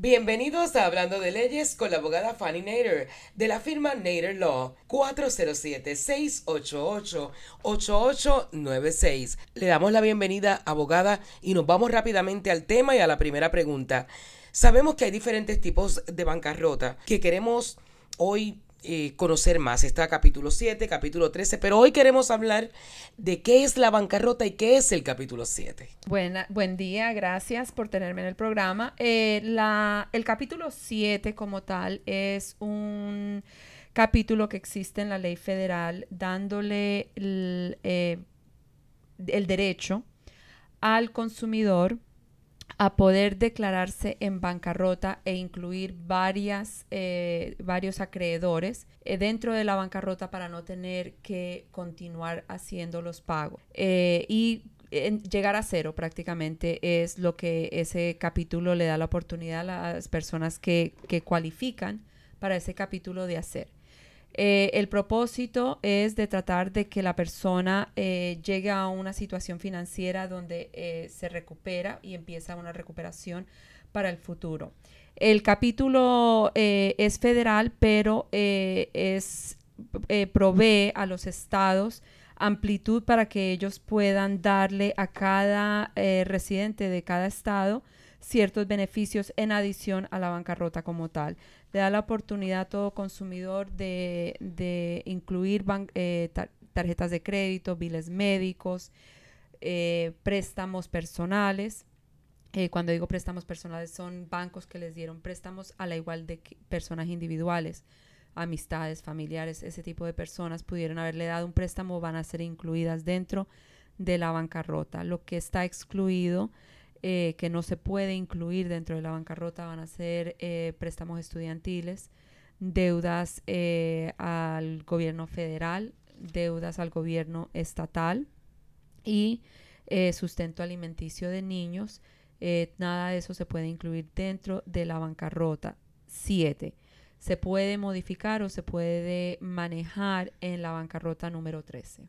Bienvenidos a Hablando de Leyes con la abogada Fanny Nader de la firma Nader Law 407-688-8896. Le damos la bienvenida, abogada, y nos vamos rápidamente al tema y a la primera pregunta. Sabemos que hay diferentes tipos de bancarrota que queremos hoy eh, conocer más. Está capítulo 7, capítulo 13, pero hoy queremos hablar de qué es la bancarrota y qué es el capítulo 7. Buena, buen día, gracias por tenerme en el programa. Eh, la, el capítulo 7 como tal es un capítulo que existe en la ley federal dándole el, eh, el derecho al consumidor a poder declararse en bancarrota e incluir varias, eh, varios acreedores eh, dentro de la bancarrota para no tener que continuar haciendo los pagos. Eh, y llegar a cero prácticamente es lo que ese capítulo le da la oportunidad a las personas que, que cualifican para ese capítulo de hacer. Eh, el propósito es de tratar de que la persona eh, llegue a una situación financiera donde eh, se recupera y empieza una recuperación para el futuro. El capítulo es federal, pero es, provee a los estados amplitud para que ellos puedan darle a cada residente de cada estado ciertos beneficios en adición a la bancarrota como tal le da la oportunidad a todo consumidor de, incluir eh, tarjetas de crédito, biles médicos, eh, préstamos personales. Eh, cuando digo préstamos personales son bancos que les dieron préstamos a la igual de personas individuales, amistades, familiares, ese tipo de personas pudieron haberle dado un préstamo, van a ser incluidas dentro de la bancarrota. Lo que está excluido eh, que no se puede incluir dentro de la bancarrota van a ser eh, préstamos estudiantiles, deudas eh, al gobierno federal, deudas al gobierno estatal y sustento alimenticio de niños. nada de eso se puede incluir dentro de la bancarrota. 7. Se puede modificar o se puede manejar en la bancarrota número 13.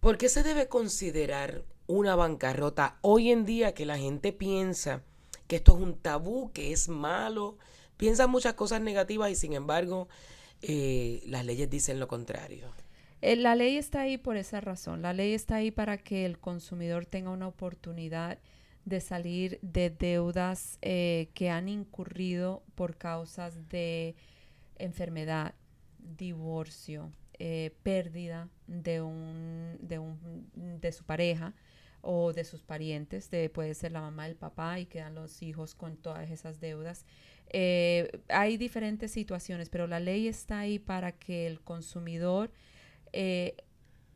¿Por qué se debe considerar una bancarrota. Hoy en día que la gente piensa que esto es un tabú, que es malo, piensa muchas cosas negativas y sin embargo eh, las leyes dicen lo contrario. Eh, la ley está ahí por esa razón. La ley está ahí para que el consumidor tenga una oportunidad de salir de deudas eh, que han incurrido por causas de enfermedad, divorcio, pérdida de, un, de, un, de su pareja, o de sus parientes, de, puede ser la mamá, el papá y quedan los hijos con todas esas deudas. Eh, hay diferentes situaciones, pero la ley está ahí para que el consumidor eh,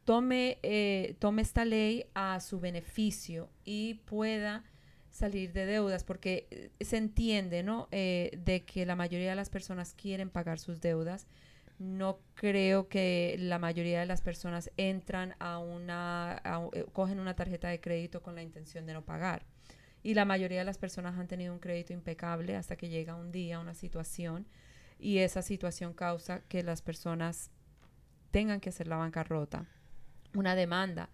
tome, eh, tome esta ley a su beneficio y pueda salir de deudas, porque se entiende, ¿no? de que la mayoría de las personas quieren pagar sus deudas, no creo que la mayoría de las personas entran a una, eh, cogen una tarjeta de crédito con la intención de no pagar. Y la mayoría de las personas han tenido un crédito impecable hasta que llega un día, una situación, y esa situación causa que las personas tengan que hacer la bancarrota. Una demanda.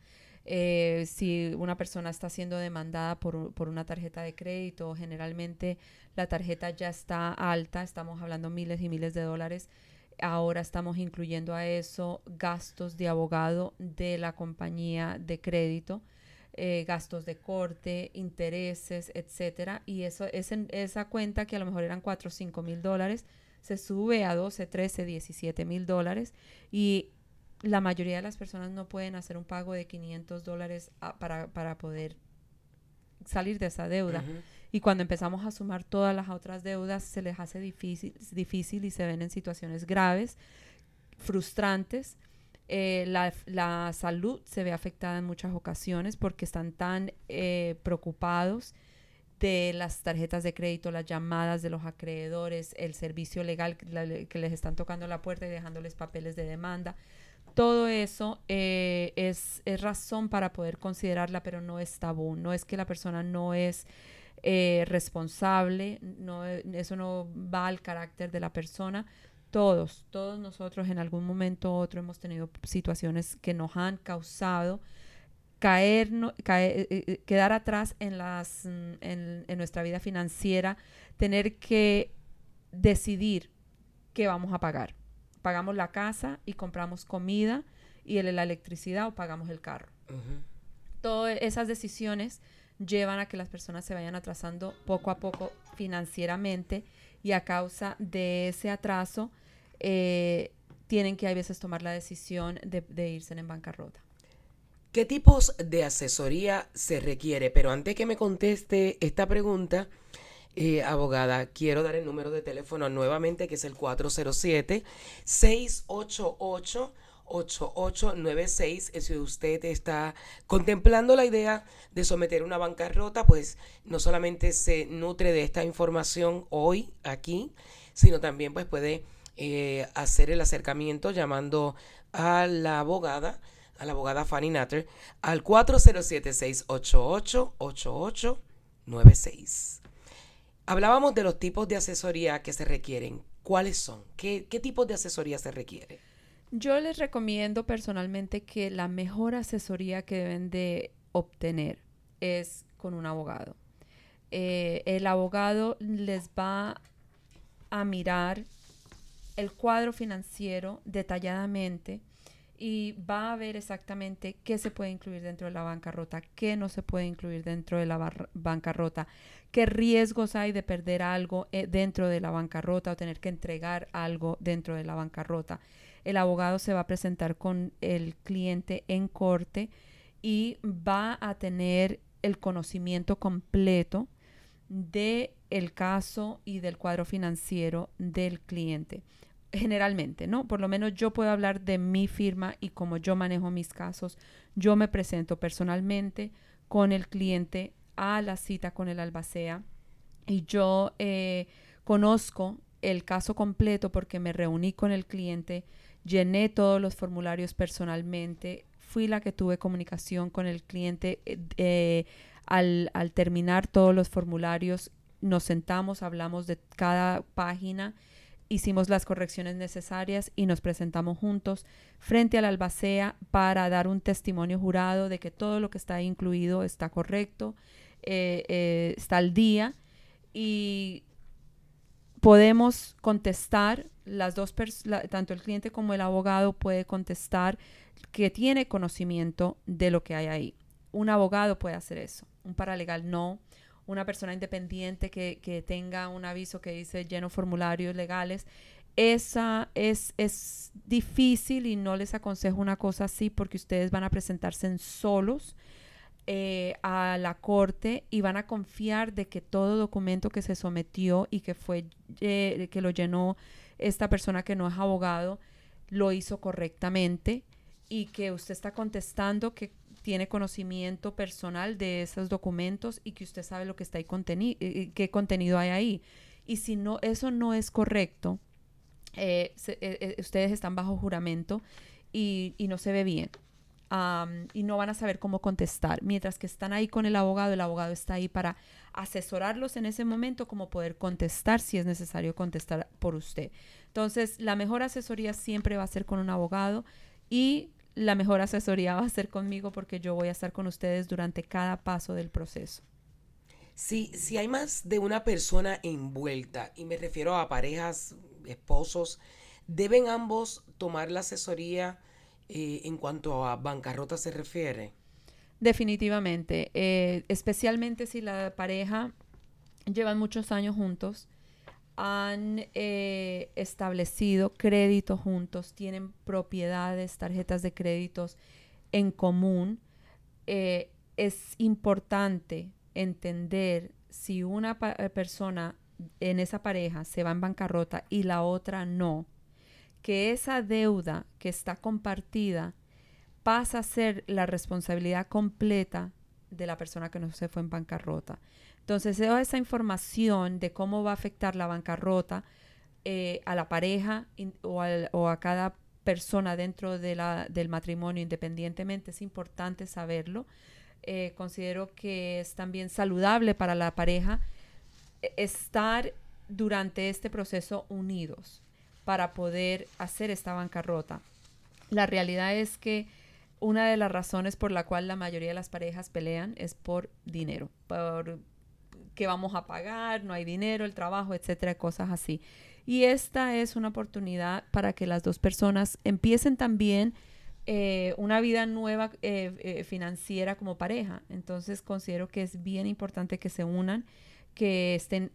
Eh, si una persona está siendo demandada por, por, una tarjeta de crédito, generalmente la tarjeta ya está alta, estamos hablando miles y miles de dólares, Ahora estamos incluyendo a eso gastos de abogado de la compañía de crédito, eh, gastos de corte, intereses, etcétera. Y eso es en esa cuenta que a lo mejor eran 4 o 5 mil dólares, se sube a 12, 13, 17 mil dólares. Y la mayoría de las personas no pueden hacer un pago de 500 dólares ah, para, para poder salir de esa deuda. Y cuando empezamos a sumar todas las otras deudas, se les hace difícil, difícil y se ven en situaciones graves, frustrantes. Eh, la, salud se ve afectada en muchas ocasiones porque están tan eh, preocupados de las tarjetas de crédito, las llamadas de los acreedores, el servicio legal que les están tocando la puerta y dejándoles papeles de demanda. Todo eso eh, es, razón para poder considerarla, pero no es tabú. No es que la persona no es eh, responsable, no, eso no va al carácter de la persona. Todos, todos nosotros en algún momento u otro hemos tenido situaciones que nos han causado caer, eh, quedar atrás mm, en nuestra vida financiera, tener que decidir qué vamos a pagar. Pagamos la casa y compramos comida y la electricidad o pagamos el carro. Todas esas decisiones llevan a que las personas se vayan atrasando poco a poco financieramente y a causa de ese atraso eh, tienen que a veces tomar la decisión de, de irse en bancarrota. ¿Qué tipos de asesoría se requiere? Pero antes que me conteste esta pregunta, eh, abogada, quiero dar el número de teléfono nuevamente, que es el 407-688. 8896. Si usted está contemplando la idea de someter una bancarrota, pues no solamente se nutre de esta información hoy aquí, sino también pues puede eh, hacer el acercamiento llamando a la abogada, a la abogada Fanny Natter, al 407-688-8896. Hablábamos de los tipos de asesoría que se requieren. ¿Cuáles son? ¿Qué, qué tipos de asesoría se requiere? Yo les recomiendo personalmente que la mejor asesoría que deben de obtener es con un abogado. Eh, el abogado les va a mirar el cuadro financiero detalladamente y va a ver exactamente qué se puede incluir dentro de la bancarrota, qué no se puede incluir dentro de la bancarrota, qué riesgos hay de perder algo eh, dentro de la bancarrota o tener que entregar algo dentro de la bancarrota. El abogado se va a presentar con el cliente en corte y va a tener el conocimiento completo de el caso y del cuadro financiero del cliente generalmente, ¿no? Por lo menos yo puedo hablar de mi firma y como yo manejo mis casos. Yo me presento personalmente con el cliente a la cita con el albacea y yo eh, conozco el caso completo porque me reuní con el cliente, llené todos los formularios personalmente, fui la que tuve comunicación con el cliente eh, eh, al, al terminar todos los formularios, nos sentamos, hablamos de cada página hicimos las correcciones necesarias y nos presentamos juntos frente a la albacea para dar un testimonio jurado de que todo lo que está incluido está correcto, eh, eh, está al día y podemos contestar, las dos tanto el cliente como el abogado puede contestar que tiene conocimiento de lo que hay ahí. Un abogado puede hacer eso, un paralegal no una persona independiente que, que tenga un aviso que dice lleno formularios legales, esa es, es difícil y no les aconsejo una cosa así porque ustedes van a presentarse en solos eh, a la corte y van a confiar de que todo documento que se sometió y que fue eh, que lo llenó esta persona que no es abogado lo hizo correctamente y que usted está contestando que tiene conocimiento personal de esos documentos y que usted sabe lo que está ahí contenido, eh, eh, qué contenido hay ahí. Y si no, eso no es correcto, eh, ustedes están bajo juramento y, no se ve bien. y no van a saber cómo contestar. Mientras que están ahí con el abogado, el abogado está ahí para asesorarlos en ese momento, como poder contestar si es necesario contestar por usted. Entonces, la mejor asesoría siempre va a ser con un abogado y la mejor asesoría va a ser conmigo porque yo voy a estar con ustedes durante cada paso del proceso. Si, si hay más de una persona envuelta, y me refiero a parejas, esposos, ¿deben ambos tomar la asesoría eh, en cuanto a bancarrota se refiere? Definitivamente, eh, especialmente si la pareja llevan muchos años juntos han eh, establecido créditos juntos, tienen propiedades, tarjetas de créditos en común, eh, es importante entender si una eh, persona en esa pareja se va en bancarrota y la otra no, que esa deuda que está compartida pasa a ser la responsabilidad completa de la persona que no se fue en bancarrota. Entonces, esa información de cómo va a afectar la bancarrota eh, a la pareja o, a cada persona dentro de la, del matrimonio independientemente es importante saberlo. Eh, considero que es también saludable para la pareja eh, estar durante este proceso unidos para poder hacer esta bancarrota. La realidad es que una de las razones por la cual la mayoría de las parejas pelean es por dinero, por qué vamos a pagar, no hay dinero, el trabajo, etcétera, cosas así. Y esta es una oportunidad para que las dos personas empiecen también eh, una vida nueva eh, eh, financiera como pareja. Entonces considero que es bien importante que se unan, que estén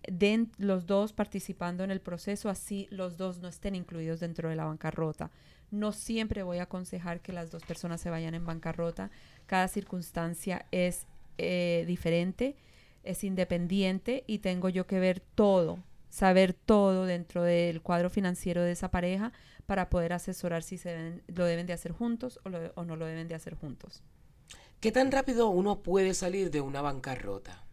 los dos participando en el proceso, así los dos no estén incluidos dentro de la bancarrota. No siempre voy a aconsejar que las dos personas se vayan en bancarrota. Cada circunstancia es diferente, es independiente y tengo yo que ver todo, saber todo dentro del cuadro financiero de esa pareja para poder asesorar si se lo deben de hacer juntos o, o no lo deben de hacer juntos. ¿Qué tan rápido uno puede salir de una bancarrota?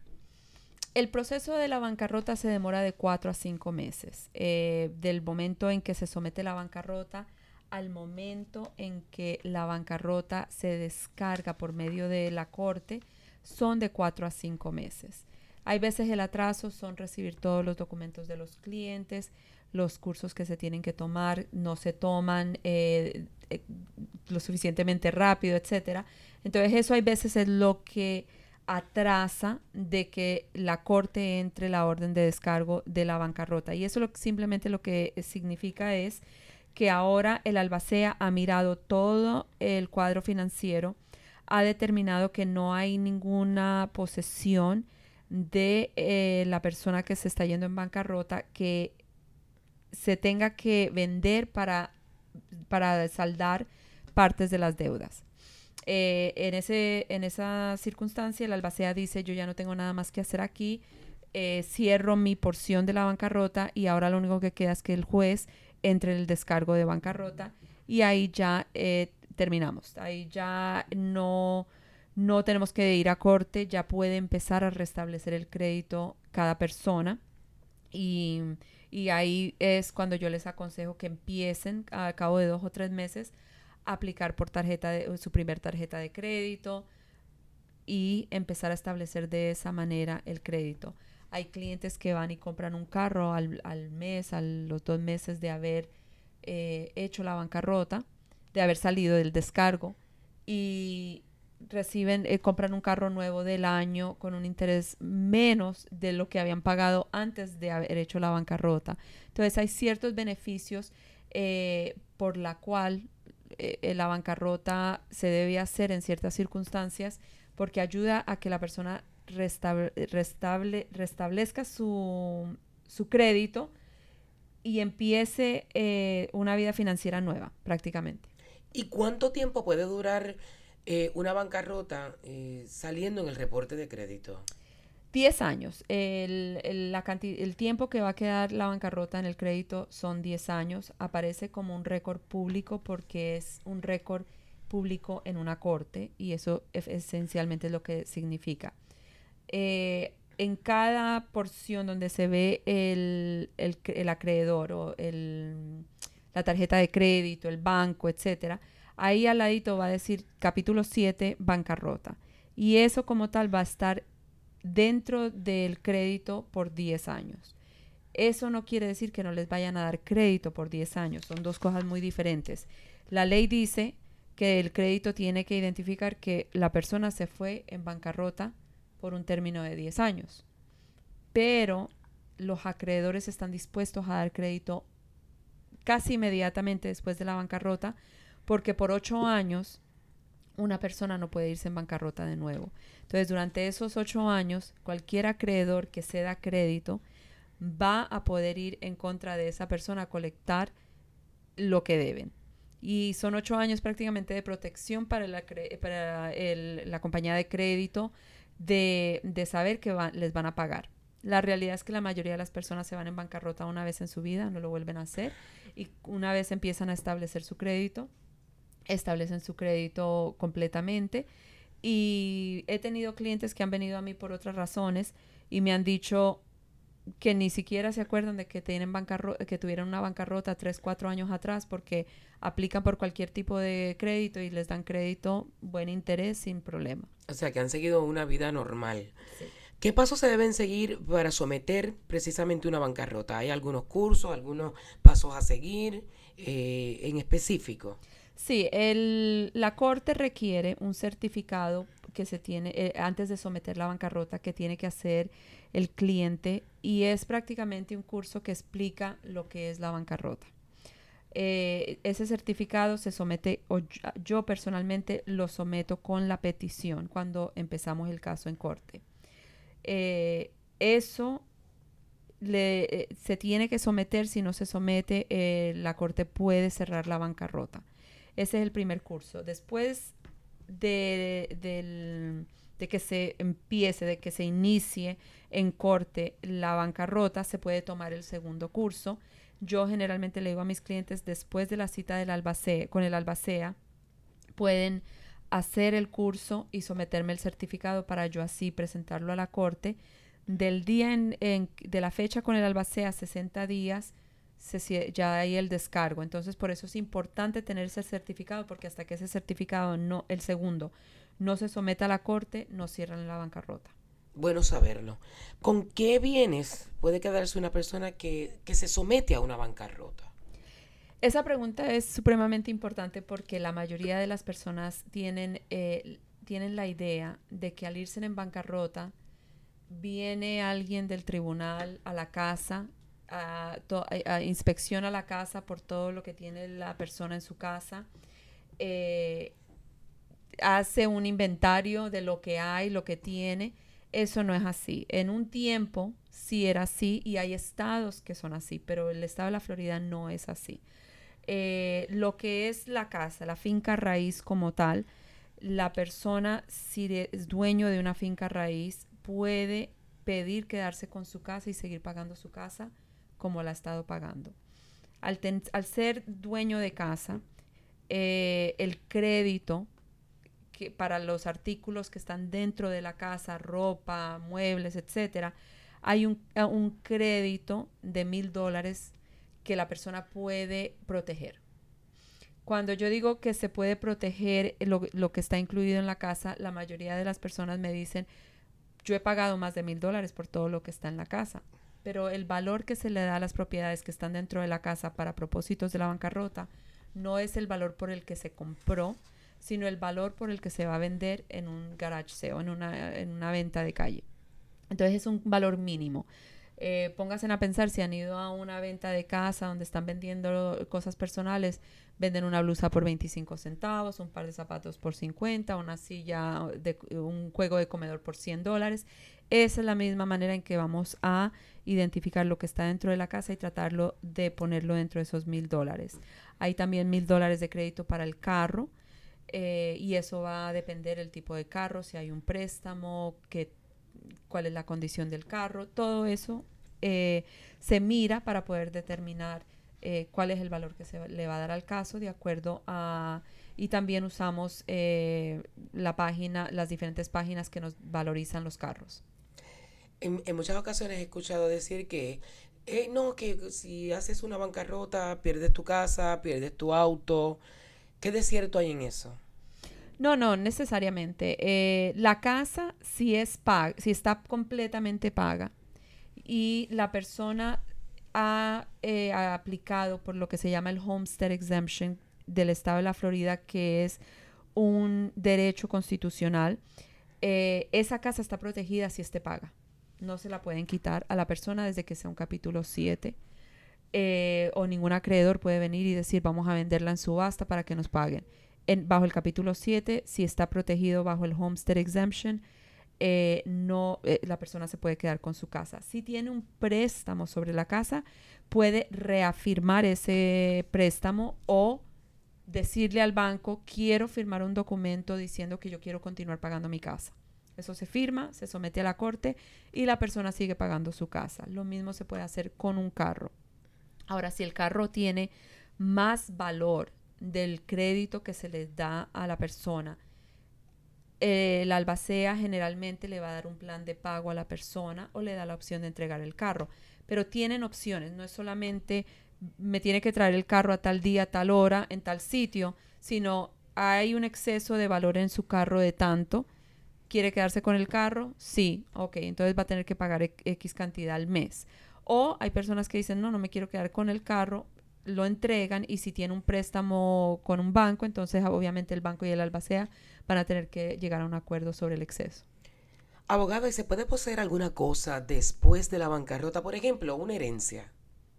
El proceso de la bancarrota se demora de cuatro a cinco meses. Eh, del momento en que se somete la bancarrota al momento en que la bancarrota se descarga por medio de la corte, son de cuatro a cinco meses. Hay veces el atraso son recibir todos los documentos de los clientes, los cursos que se tienen que tomar no se toman eh, eh, lo suficientemente rápido, etcétera. Entonces eso hay veces es lo que atrasa de que la corte entre la orden de descargo de la bancarrota. Y eso lo, simplemente lo que significa es que ahora el albacea ha mirado todo el cuadro financiero, ha determinado que no hay ninguna posesión de eh, la persona que se está yendo en bancarrota que se tenga que vender para, para saldar partes de las deudas. Eh, en, ese, en esa circunstancia, el albacea dice, yo ya no tengo nada más que hacer aquí, eh, cierro mi porción de la bancarrota y ahora lo único que queda es que el juez entre en el descargo de bancarrota y ahí ya terminamos. Ahí ya no no tenemos que ir a corte, ya puede empezar a restablecer el crédito cada persona y, ahí es cuando yo les aconsejo que empiecen a cabo de dos o tres meses a aplicar por tarjeta de, su primer tarjeta de crédito y empezar a establecer de esa manera el crédito. Hay clientes que van y compran un carro al, mes, a los dos meses de haber eh, hecho la bancarrota, de haber salido del descargo y reciben, eh, compran un carro nuevo del año con un interés menos de lo que habían pagado antes de haber hecho la bancarrota. Entonces hay ciertos beneficios eh, por la cual eh, la bancarrota se debe hacer en ciertas circunstancias porque ayuda a que la persona restable, restablezca su, su, crédito y empiece una vida financiera nueva prácticamente. ¿Y cuánto tiempo puede durar? Eh, una bancarrota eh, saliendo en el reporte de crédito? 10 años. El, el, la el tiempo que va a quedar la bancarrota en el crédito son 10 años. Aparece como un récord público porque es un récord público en una corte y eso es, esencialmente es lo que significa. Eh, en cada porción donde se ve el, el, acreedor o el, la tarjeta de crédito, el banco, etcétera, ahí al ladito va a decir capítulo 7, bancarrota. Y eso como tal va a estar dentro del crédito por 10 años. Eso no quiere decir que no les vayan a dar crédito por 10 años, son dos cosas muy diferentes. La ley dice que el crédito tiene que identificar que la persona se fue en bancarrota por un término de 10 años, pero los acreedores están dispuestos a dar crédito casi inmediatamente después de la bancarrota porque por ocho años una persona no puede irse en bancarrota de nuevo. Entonces, durante esos ocho años, cualquier acreedor que ceda crédito va a poder ir en contra de esa persona a colectar lo que deben. Y son ocho años prácticamente de protección para la compañía de crédito de, saber que les van a pagar. La realidad es que la mayoría de las personas se van en bancarrota una vez en su vida, no lo vuelven a hacer. Y una vez empiezan a establecer su crédito, establecen su crédito completamente. Y he tenido clientes que han venido a mí por otras razones y me han dicho que ni siquiera se acuerdan de que tienen que tuvieron una bancarrota tres, cuatro años atrás porque aplican por cualquier tipo de crédito y les dan crédito, buen interés, sin problema. O sea, que han seguido una vida normal. ¿Qué pasos se deben seguir para someter precisamente una bancarrota? ¿Hay algunos cursos, algunos pasos a seguir eh, en específico? Sí, el, la corte requiere un certificado que se tiene eh, antes de someter la bancarrota que tiene que hacer el cliente y es prácticamente un curso que explica lo que es la bancarrota. Eh, ese certificado se somete, o yo, personalmente lo someto con la petición cuando empezamos el caso en corte. Eh, eso se tiene que someter, si no se somete, la corte puede cerrar la bancarrota. Ese es el primer curso. Después de, que se empiece, de que se inicie en corte la bancarrota, se puede tomar el segundo curso. Yo generalmente le digo a mis clientes, después de la cita del albacea, con el albacea, pueden hacer el curso y someterme el certificado para yo así presentarlo a la corte. Del día en, de la fecha con el albacea, 60 días, ya hay el descargo. Entonces, por eso es importante tener ese certificado, porque hasta que ese certificado, no, el segundo, no se someta a la corte, no cierran la bancarrota. Bueno saberlo. ¿Con qué bienes puede quedarse una persona que, se somete a una bancarrota? Esa pregunta es supremamente importante porque la mayoría de las personas tienen, eh, tienen la idea de que al irse en bancarrota, viene alguien del tribunal a la casa a, inspecciona la casa por todo lo que tiene la persona en su casa, eh, hace un inventario de lo que hay, lo que tiene. Eso no es así. En un tiempo sí era así y hay estados que son así, pero el estado de la Florida no es así. Eh, lo que es la casa, la finca raíz como tal, la persona, si es dueño de una finca raíz, puede pedir quedarse con su casa y seguir pagando su casa como la ha estado pagando. Al, ser dueño de casa, eh, el crédito que para los artículos que están dentro de la casa, ropa, muebles, etcétera, hay un, un crédito de mil dólares que la persona puede proteger. Cuando yo digo que se puede proteger lo, que está incluido en la casa, la mayoría de las personas me dicen, yo he pagado más de mil dólares por todo lo que está en la casa pero el valor que se le da a las propiedades que están dentro de la casa para propósitos de la bancarrota no es el valor por el que se compró, sino el valor por el que se va a vender en un garage sale en una, en una venta de calle. Entonces es un valor mínimo. Eh, pónganse a pensar si han ido a una venta de casa donde están vendiendo cosas personales, venden una blusa por 25 centavos, un par de zapatos por 50, una silla, de, un juego de comedor por 100 dólares. Esa es la misma manera en que vamos a identificar lo que está dentro de la casa y tratarlo de ponerlo dentro de esos mil dólares. Hay también mil dólares de crédito para el carro eh, y eso va a depender del tipo de carro, si hay un préstamo, cuál es la condición del carro, todo eso eh, se mira para poder determinar eh, cuál es el valor que se le va a dar al caso de acuerdo a y también usamos la página las diferentes páginas que nos valorizan los carros en, muchas ocasiones he escuchado decir que eh, no, que si haces una bancarrota, pierdes tu casa, pierdes tu auto. ¿Qué de cierto hay en eso? No, no, necesariamente. Eh, la casa si es si está completamente paga y la persona ha, eh, ha, aplicado por lo que se llama el Homestead Exemption del estado de la Florida, que es un derecho constitucional, esa casa está protegida si esté paga no se la pueden quitar a la persona desde que sea un capítulo 7. Eh, o ningún acreedor puede venir y decir vamos a venderla en subasta para que nos paguen. En, bajo el capítulo 7, si está protegido bajo el Homestead Exemption, eh, no, eh, la persona se puede quedar con su casa. Si tiene un préstamo sobre la casa, puede reafirmar ese préstamo o decirle al banco, quiero firmar un documento diciendo que yo quiero continuar pagando mi casa. Eso se firma, se somete a la corte y la persona sigue pagando su casa. Lo mismo se puede hacer con un carro. Ahora, si el carro tiene más valor del crédito que se les da a la persona, eh, la albacea generalmente le va a dar un plan de pago a la persona o le da la opción de entregar el carro. Pero tienen opciones, no es solamente me tiene que traer el carro a tal día, a tal hora, en tal sitio, sino hay un exceso de valor en su carro de tanto ¿Quiere quedarse con el carro? Sí, ok, entonces va a tener que pagar X cantidad al mes. O hay personas que dicen, no, no me quiero quedar con el carro, lo entregan y si tiene un préstamo con un banco, entonces obviamente el banco y el albacea van a tener que llegar a un acuerdo sobre el exceso. Abogada, ¿y se puede poseer alguna cosa después de la bancarrota? Por ejemplo, una herencia.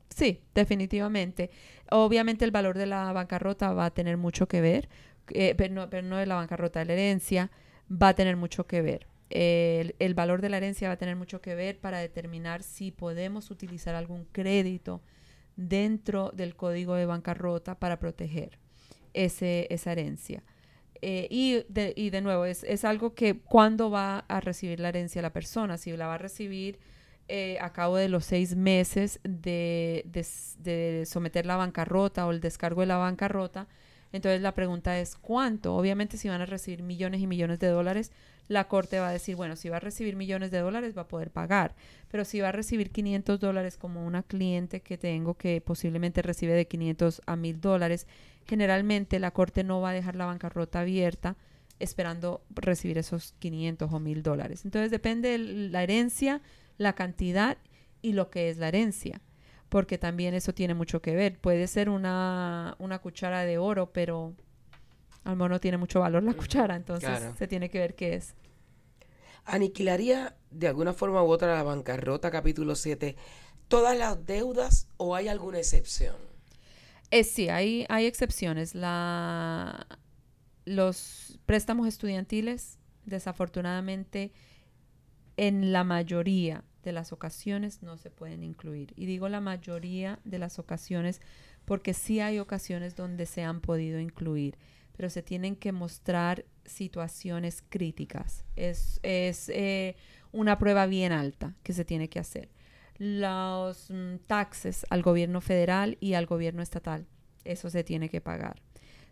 Sí, definitivamente. Obviamente el valor de la bancarrota va a tener mucho que ver, eh, pero, no, pero no de la bancarrota, de la herencia va a tener mucho que ver. El, valor de la herencia va a tener mucho que ver para determinar si podemos utilizar algún crédito dentro del código de bancarrota para proteger ese, esa herencia. Eh, y, de, y de nuevo, es, es algo que cuando va a recibir la herencia la persona, si la va a recibir eh, a cabo de los seis meses de, de, someter la bancarrota o el descargo de la bancarrota. Entonces la pregunta es ¿cuánto? Obviamente si van a recibir millones y millones de dólares, la corte va a decir, bueno, si va a recibir millones de dólares va a poder pagar, pero si va a recibir 500 dólares como una cliente que tengo que posiblemente recibe de 500 a 1000 dólares, generalmente la corte no va a dejar la bancarrota abierta esperando recibir esos 500 o 1000 dólares. Entonces depende de la herencia, la cantidad y lo que es la herencia, porque también eso tiene mucho que ver. Puede ser una, una cuchara de oro, pero al menos no tiene mucho valor la cuchara, entonces claro. se tiene que ver qué es. ¿Aniquilaría de alguna forma u otra la bancarrota capítulo 7 todas las deudas o hay alguna excepción? Eh, sí, hay, hay excepciones. La, los préstamos estudiantiles, desafortunadamente, en la mayoría de las ocasiones no se pueden incluir. Y digo la mayoría de las ocasiones porque sí hay ocasiones donde se han podido incluir pero se tienen que mostrar situaciones críticas. Es, es eh, una prueba bien alta que se tiene que hacer. Los mm, taxes al gobierno federal y al gobierno estatal, eso se tiene que pagar.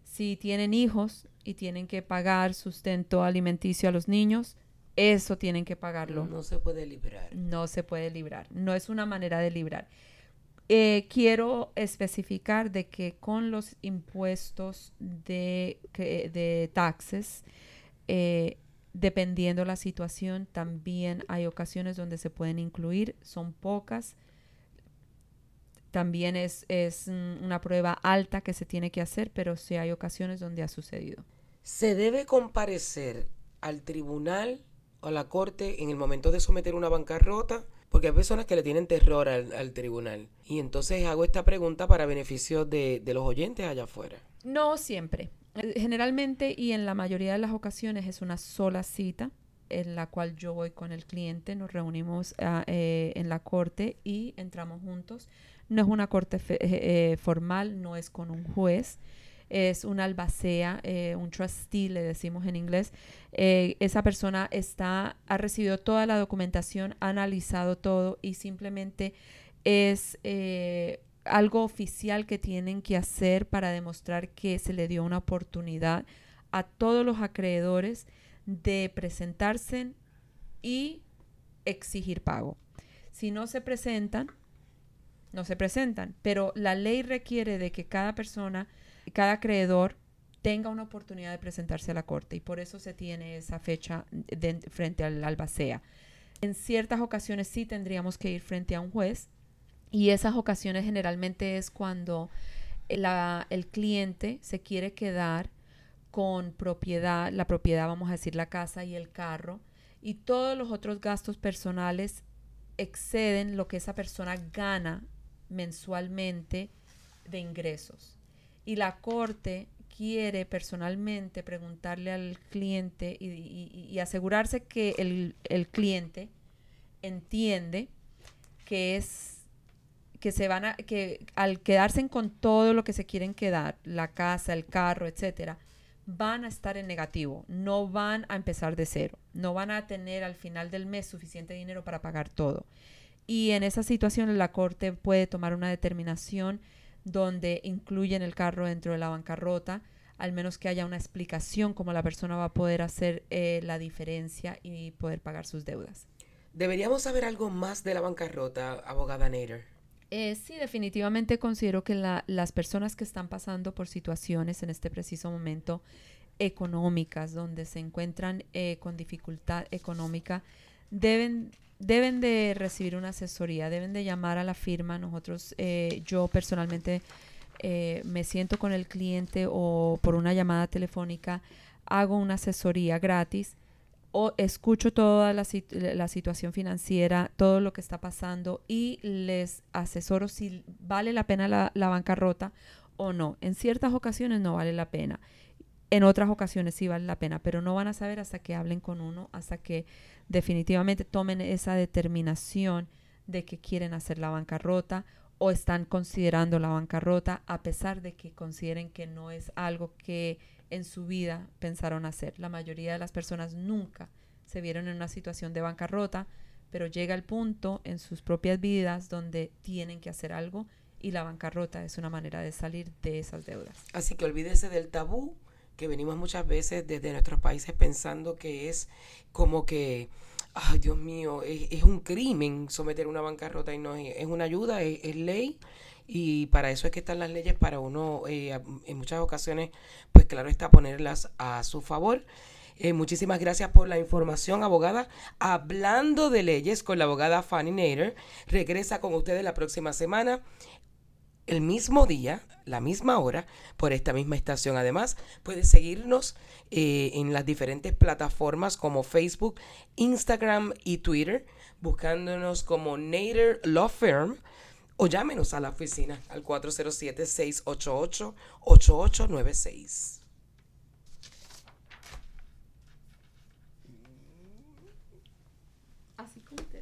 Si tienen hijos y tienen que pagar sustento alimenticio a los niños, eso tienen que pagarlo. No, se puede librar. No se puede librar. No es una manera de librar. Eh, quiero especificar de que con los impuestos de, de taxes, eh, dependiendo la situación, también hay ocasiones donde se pueden incluir, son pocas. También es, es una prueba alta que se tiene que hacer, pero sí hay ocasiones donde ha sucedido. ¿Se debe comparecer al tribunal a la corte en el momento de someter una bancarrota? Porque hay personas que le tienen terror al, al tribunal. Y entonces hago esta pregunta para beneficio de, de los oyentes allá afuera. No siempre. Eh, generalmente y en la mayoría de las ocasiones es una sola cita en la cual yo voy con el cliente, nos reunimos uh, eh, en la corte y entramos juntos. No es una corte eh, formal, no es con un juez es un albacea, eh, un trustee, le decimos en inglés. Eh, esa persona está, ha recibido toda la documentación, ha analizado todo y simplemente es eh, algo oficial que tienen que hacer para demostrar que se le dio una oportunidad a todos los acreedores de presentarse y exigir pago. Si no se presentan, no se presentan, pero la ley requiere de que cada persona cada acreedor tenga una oportunidad de presentarse a la corte y por eso se tiene esa fecha frente al albacea. En ciertas ocasiones sí tendríamos que ir frente a un juez y esas ocasiones generalmente es cuando el cliente se quiere quedar con propiedad, la propiedad, vamos a decir, la casa y el carro, y todos los otros gastos personales exceden lo que esa persona gana mensualmente de ingresos y la corte quiere personalmente preguntarle al cliente y, asegurarse que el, el, cliente entiende que es que se van a que al quedarse con todo lo que se quieren quedar, la casa, el carro, etcétera, van a estar en negativo, no van a empezar de cero, no van a tener al final del mes suficiente dinero para pagar todo. Y en esa situación la corte puede tomar una determinación donde incluyen el carro dentro de la bancarrota, al menos que haya una explicación cómo la persona va a poder hacer eh, la diferencia y poder pagar sus deudas. ¿Deberíamos saber algo más de la bancarrota, abogada Nader? Eh, sí, definitivamente considero que la, las personas que están pasando por situaciones en este preciso momento económicas, donde se encuentran eh, con dificultad económica, deben deben de recibir una asesoría, deben de llamar a la firma. Nosotros, eh, yo personalmente eh, me siento con el cliente o por una llamada telefónica, hago una asesoría gratis o escucho toda la, la, situación financiera, todo lo que está pasando y les asesoro si vale la pena la, la, bancarrota o no. En ciertas ocasiones no vale la pena. En otras ocasiones sí vale la pena, pero no van a saber hasta que hablen con uno, hasta que definitivamente tomen esa determinación de que quieren hacer la bancarrota o están considerando la bancarrota a pesar de que consideren que no es algo que en su vida pensaron hacer. La mayoría de las personas nunca se vieron en una situación de bancarrota, pero llega el punto en sus propias vidas donde tienen que hacer algo y la bancarrota es una manera de salir de esas deudas. Así que olvídese del tabú que venimos muchas veces desde nuestros países pensando que es como que, ay Dios mío, es, un crimen someter una bancarrota y no es, una ayuda, es ley y para eso es que están las leyes, para uno eh, en muchas ocasiones, pues claro está ponerlas a su favor. Eh, muchísimas gracias por la información, abogada. Hablando de leyes con la abogada Fanny Nader, regresa con ustedes la próxima semana, el mismo día, la misma hora, por esta misma estación. Además, puedes seguirnos eh, en las diferentes plataformas como Facebook, Instagram y Twitter, buscándonos como Nader Law Firm o llámenos a la oficina al 407-688-8896.